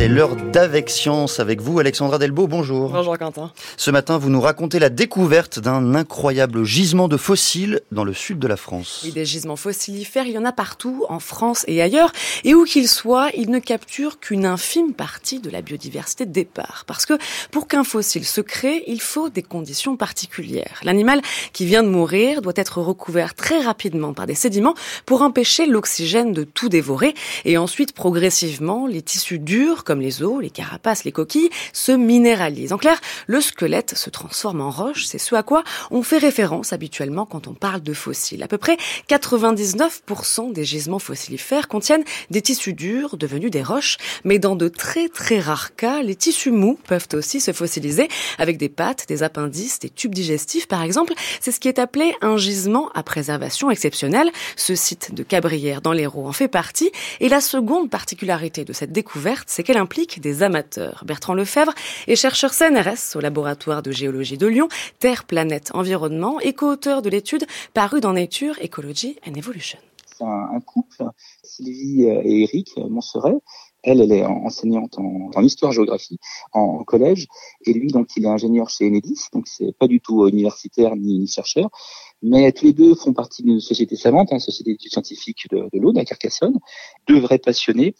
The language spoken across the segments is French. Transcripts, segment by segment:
C'est l'heure d'Avec Science avec vous, Alexandra Delbo. Bonjour. Bonjour Quentin. Ce matin, vous nous racontez la découverte d'un incroyable gisement de fossiles dans le sud de la France. Oui, des gisements fossilifères, il y en a partout, en France et ailleurs. Et où qu'ils soient, ils ne capturent qu'une infime partie de la biodiversité de départ. Parce que pour qu'un fossile se crée, il faut des conditions particulières. L'animal qui vient de mourir doit être recouvert très rapidement par des sédiments pour empêcher l'oxygène de tout dévorer. Et ensuite, progressivement, les tissus durs comme les os, les carapaces, les coquilles, se minéralisent. En clair, le squelette se transforme en roche, c'est ce à quoi on fait référence habituellement quand on parle de fossiles. À peu près 99% des gisements fossilifères contiennent des tissus durs devenus des roches, mais dans de très très rares cas, les tissus mous peuvent aussi se fossiliser avec des pattes, des appendices, des tubes digestifs par exemple. C'est ce qui est appelé un gisement à préservation exceptionnelle. Ce site de Cabrières dans l'Hérault en fait partie. Et la seconde particularité de cette découverte, c'est qu'elle implique des amateurs. Bertrand Lefebvre est chercheur CNRS au laboratoire de géologie de Lyon, Terre, Planète, Environnement et co-auteur de l'étude parue dans Nature, Ecology and Evolution. C'est un, couple, Sylvie et Eric Monseret. Elle, elle est enseignante en, histoire-géographie en, collège, et lui, donc, il est ingénieur chez Enedis, donc c'est pas du tout universitaire ni, chercheur, mais tous les deux font partie d'une société savante, une hein, société d'études scientifiques de, de l'Aude à Carcassonne, deux vrais passionnés,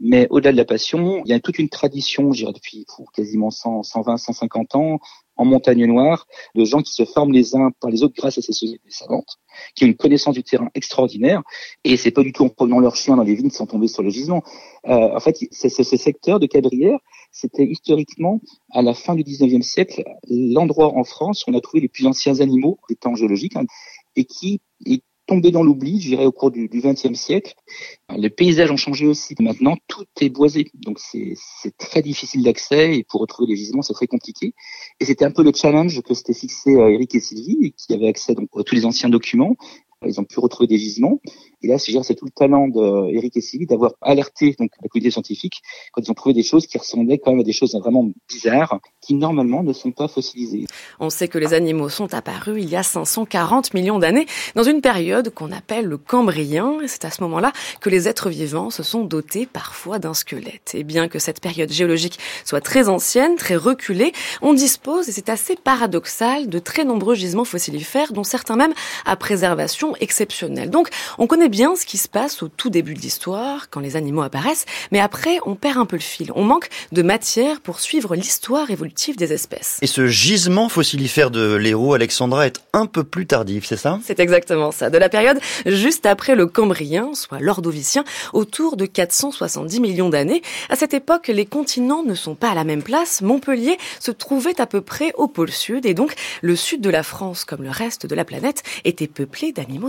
mais au-delà de la passion, il y a toute une tradition, je dirais depuis quasiment 100, 120, 150 ans, en montagne noire, de gens qui se forment les uns par les autres grâce à ces sociétés savantes, qui ont une connaissance du terrain extraordinaire. Et c'est pas du tout en promenant leurs chiens dans les vignes sont tombés sur le gisement. Euh, en fait, c'est ce secteur de Cabrières, c'était historiquement, à la fin du 19e siècle, l'endroit en France où on a trouvé les plus anciens animaux des temps géologiques, hein, et qui est tombé dans l'oubli, je dirais, au cours du XXe siècle. Les paysages ont changé aussi. Maintenant, tout est boisé. Donc, c'est très difficile d'accès et pour retrouver les gisements, c'est très compliqué. Et c'était un peu le challenge que s'était fixé euh, Eric et Sylvie, qui avaient accès donc, à tous les anciens documents. Ils ont pu retrouver des gisements. Et là, c'est tout le talent d'Eric et Sylvie d'avoir alerté donc la communauté scientifique quand ils ont trouvé des choses qui ressemblaient quand même à des choses vraiment bizarres qui normalement ne sont pas fossilisées. On sait que les animaux sont apparus il y a 540 millions d'années dans une période qu'on appelle le Cambrien. C'est à ce moment-là que les êtres vivants se sont dotés parfois d'un squelette. Et bien que cette période géologique soit très ancienne, très reculée, on dispose, et c'est assez paradoxal, de très nombreux gisements fossilifères, dont certains même à préservation exceptionnelle. Donc, on connaît bien ce qui se passe au tout début de l'histoire, quand les animaux apparaissent, mais après, on perd un peu le fil. On manque de matière pour suivre l'histoire évolutive des espèces. Et ce gisement fossilifère de l'Hérault, Alexandra, est un peu plus tardif, c'est ça? C'est exactement ça. De la période juste après le Cambrien, soit l'Ordovicien, autour de 470 millions d'années. À cette époque, les continents ne sont pas à la même place. Montpellier se trouvait à peu près au pôle sud, et donc le sud de la France, comme le reste de la planète, était peuplé d'animaux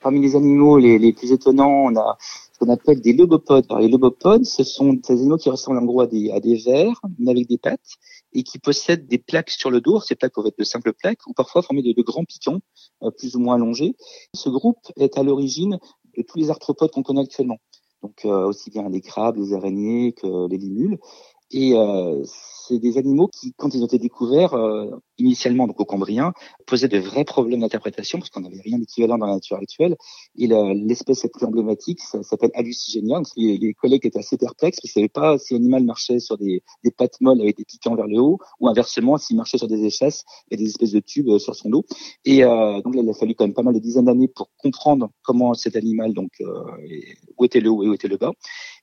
Parmi les animaux les, plus étonnants, on a ce qu'on appelle des lobopodes. les lobopodes, ce sont des animaux qui ressemblent en gros à des, à des vers, mais avec des pattes, et qui possèdent des plaques sur le dos. Ces plaques peuvent être de simples plaques, ou parfois formées de, grands piquants, euh, plus ou moins allongés. Ce groupe est à l'origine de tous les arthropodes qu'on connaît actuellement. Donc euh, aussi bien les crabes, les araignées que les limules. Et euh, c'est des animaux qui, quand ils ont été découverts, euh, initialement donc au Cambrien, posaient de vrais problèmes d'interprétation parce qu'on n'avait rien d'équivalent dans la nature actuelle. Et l'espèce la plus emblématique, s'appelle Hallucigenia. Donc les, les, collègues étaient assez perplexes, ils ne savaient pas si l'animal marchait sur des, des, pattes molles avec des piquants vers le haut, ou inversement s'il marchait sur des échasses et des espèces de tubes euh, sur son dos. Et euh, donc là, il a fallu quand même pas mal de dizaines d'années pour comprendre comment cet animal, donc euh, où était le haut et où était le bas.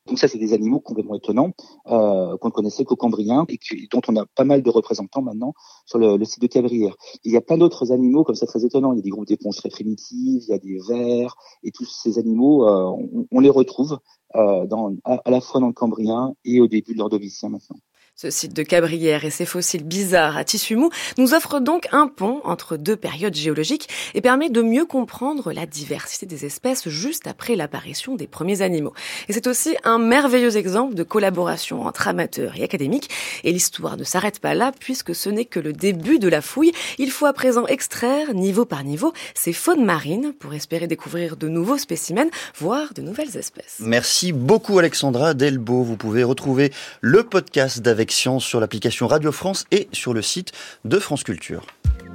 Donc ça, c'est des animaux complètement étonnants euh, qu'on ne connaissait qu'au Cambrien et dont on a pas mal de représentants maintenant sur le, site de Cabrières. Il y a plein d'autres animaux comme ça très étonnants. Il y a des groupes d'éponges très primitives, il y a des vers et tous ces animaux, euh, on, les retrouve euh, dans, à, la fois dans le Cambrien et au début de l'Ordovicien maintenant. Ce site de Cabrières et ses fossiles bizarres à tissu mou nous offre donc un pont entre deux périodes géologiques et permet de mieux comprendre la diversité des espèces juste après l'apparition des premiers animaux. Et c'est aussi un merveilleux exemple de collaboration entre amateurs et académiques. Et l'histoire ne s'arrête pas là puisque ce n'est que le début de la fouille. Il faut à présent extraire, niveau par niveau, ces faunes marines pour espérer découvrir de nouveaux spécimens, voire de nouvelles espèces. Merci beaucoup Alexandra Delbo. Vous pouvez retrouver le podcast d'Avec sur l'application Radio France et sur le site de France Culture.